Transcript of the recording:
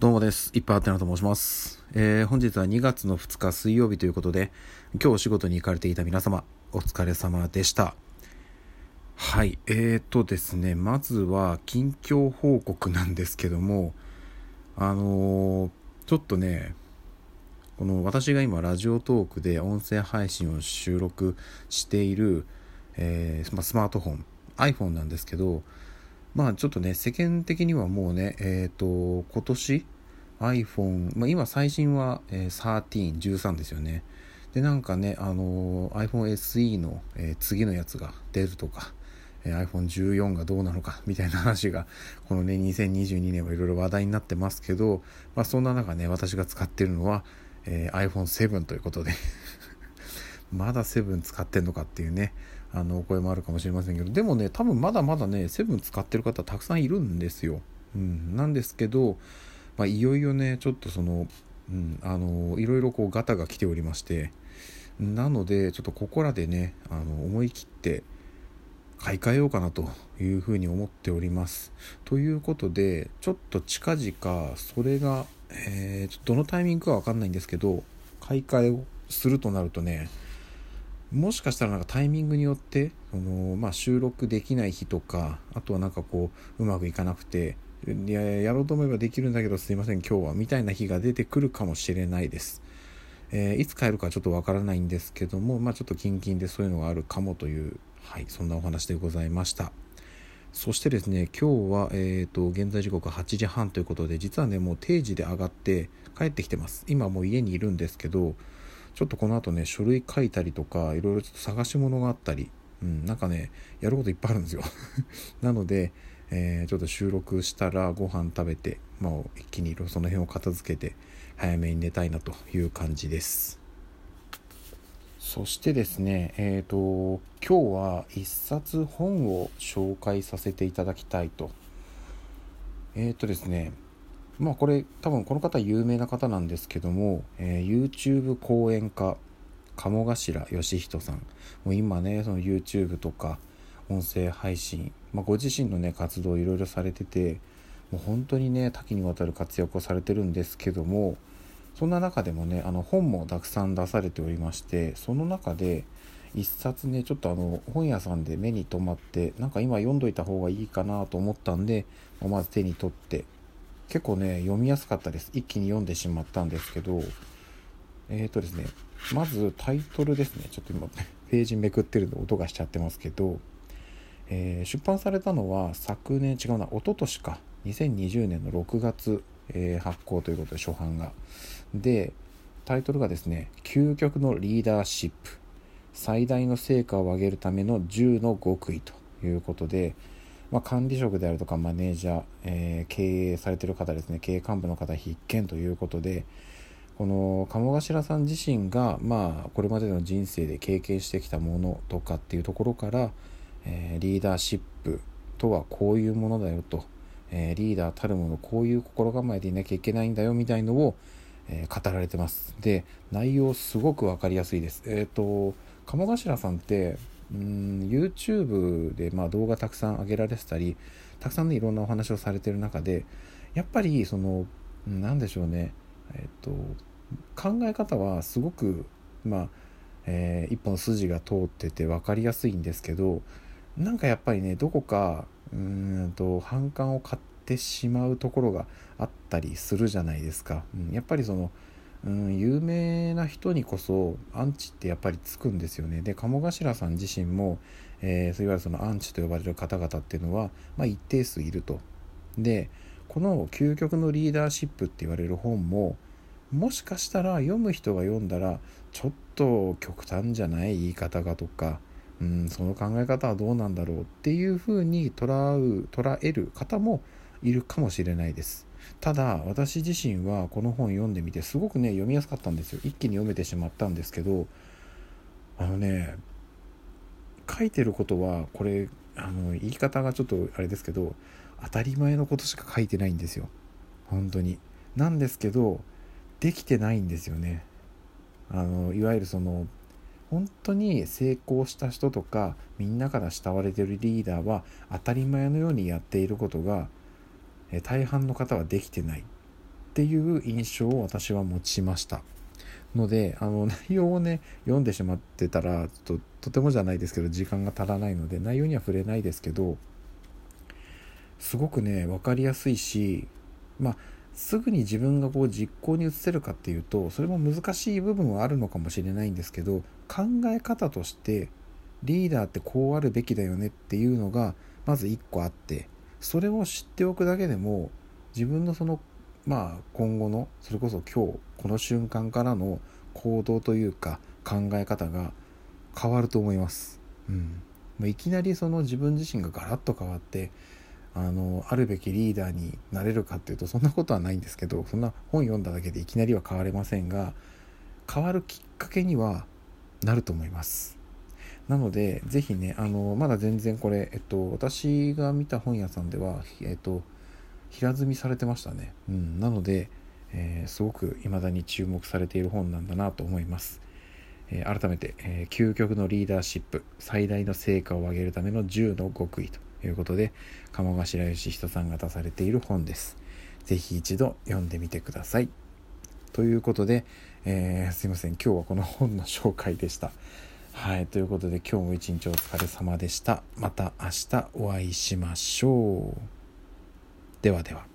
どうもです。いっぱいあってなと申します。えー、本日は2月の2日水曜日ということで、今日お仕事に行かれていた皆様、お疲れ様でした。はい、えーとですね、まずは近況報告なんですけども、あのー、ちょっとね、この私が今ラジオトークで音声配信を収録している、えー、スマートフォン、iPhone なんですけど、まあちょっとね、世間的にはもうね、えっ、ー、と、今年 iPhone、まあ今最新は、えー、13、13ですよね。で、なんかね、あのー、iPhone SE の、えー、次のやつが出るとか、えー、iPhone14 がどうなのかみたいな話が、このね、2022年はいろいろ話題になってますけど、まあそんな中ね、私が使ってるのは、えー、iPhone7 ということでまだ7使ってんのかっていうね、あのお声もあるかもしれませんけどでもね多分まだまだねセブン使ってる方たくさんいるんですよ、うん、なんですけど、まあ、いよいよねちょっとその、うん、あのいろいろこうガタが来ておりましてなのでちょっとここらでねあの思い切って買い替えようかなというふうに思っております。ということでちょっと近々それが、えー、どのタイミングかわかんないんですけど買い替えをするとなるとねもしかしたらなんかタイミングによってその、まあ、収録できない日とかあとはなんかこううまくいかなくていややろうと思えばできるんだけどすいません今日はみたいな日が出てくるかもしれないです。えー、いつ帰るかちょっとわからないんですけども、まあ、ちょっとキンキンでそういうのがあるかもという、はい、そんなお話でございました。そしてですね、今日は、えーと、現在時刻8時半ということで、実はね、もう定時で上がって帰ってきてます。今もう家にいるんですけど、ちょっとこの後ね、書類書いたりとか、いろいろちょっと探し物があったり、うん、なんかね、やることいっぱいあるんですよ。なので、えー、ちょっと収録したらご飯食べて、まあ、一気にその辺を片付けて、早めに寝たいなという感じです。そしてですね、えっ、ー、と、今日は一冊本を紹介させていただきたいと。えっ、ー、とですね、まあこれ多分この方有名な方なんですけども、えー、YouTube 講演家鴨頭義人さん。もう今ねその YouTube とか音声配信、まあ、ご自身のね活動をいろいろされててもう本当にね多岐にわたる活躍をされてるんですけどもそんな中でもねあの本もたくさん出されておりましてその中で一冊ねちょっとあの本屋さんで目に留まってなんか今読んどいた方がいいかなと思ったんでまず手に取って結構ね読みやすかったです。一気に読んでしまったんですけどえっ、ー、とですねまずタイトルですね。ちょっと今ページめくってるんで音がしちゃってますけど、えー、出版されたのは昨年違うな一昨年か。2020年の6月、えー、発行ということで初版が。でタイトルがですね「究極のリーダーシップ。最大の成果を上げるための10の極意」ということでまあ、管理職であるとかマネージャー、えー、経営されてる方ですね。経営幹部の方必見ということでこの鴨頭さん自身が、まあ、これまでの人生で経験してきたものとかっていうところから、えー、リーダーシップとはこういうものだよと、えー、リーダーたるものこういう心構えでいなきゃいけないんだよみたいのを、えー、語られてます。で内容すごく分かりやすいです。えっ、と鴨頭さんってうん YouTube でまあ動画たくさん上げられてたりたくさんねいろんなお話をされてる中でやっぱりその何でしょうねえっと考え方はすごくまあ、えー、一本筋が通ってて分かりやすいんですけどなんかやっぱりねどこかうんと反感を買ってしまうところがあったりするじゃないですか。うん、やっぱりそのうん、有名な人にこそアンチってやっぱりつくんですよね。で鴨頭さん自身も、えー、そういわゆるそのアンチと呼ばれる方々っていうのは、まあ、一定数いると。でこの「究極のリーダーシップ」って言われる本ももしかしたら読む人が読んだらちょっと極端じゃない言い方がとか、うん、その考え方はどうなんだろうっていうふうに捉う捉える方もいるかもしれないです。ただ私自身はこの本読んでみてすごくね読みやすかったんですよ。一気に読めてしまったんですけどあのね書いてることはこれあの言い方がちょっとあれですけど当たり前のことしか書いてないんですよ。本当に。なんですけどできてないんですよね。あのいわゆるその本当に成功した人とかみんなから慕われてるリーダーは当たり前のようにやっていることが大半の方はできてない。っていう印象を私は持ちましたのであの内容をね読んでしまってたらととてもじゃないですけど時間が足らないので内容には触れないですけどすごくね分かりやすいしまあすぐに自分がこう実行に移せるかっていうとそれも難しい部分はあるのかもしれないんですけど考え方としてリーダーってこうあるべきだよねっていうのがまず1個あってそれを知っておくだけでも自分のそのまあ今後のそれこそ今日この瞬間からの行動というか考え方が変わると思います。うん、いきなりその自分自身がガラッと変わってあのあるべきリーダーになれるかっていうとそんなことはないんですけど そんな本読んだだけでいきなりは変われませんが変わるきっかけにはなると思います。なので、ぜひね、あの、まだ全然これ、えっと、私が見た本屋さんでは、えっと、平積みされてましたね。うん、なので、えー、すごく未だに注目されている本なんだなと思います。え、改めて、え、究極のリーダーシップ、最大の成果を上げるための10の極意とということで、鴨頭義人さんが出されている本です。ぜひ一度読んでみてください。ということで、えー、すいません。今日はこの本の紹介でした。はい。ということで今日も一日お疲れ様でした。また明日お会いしましょう。ではでは。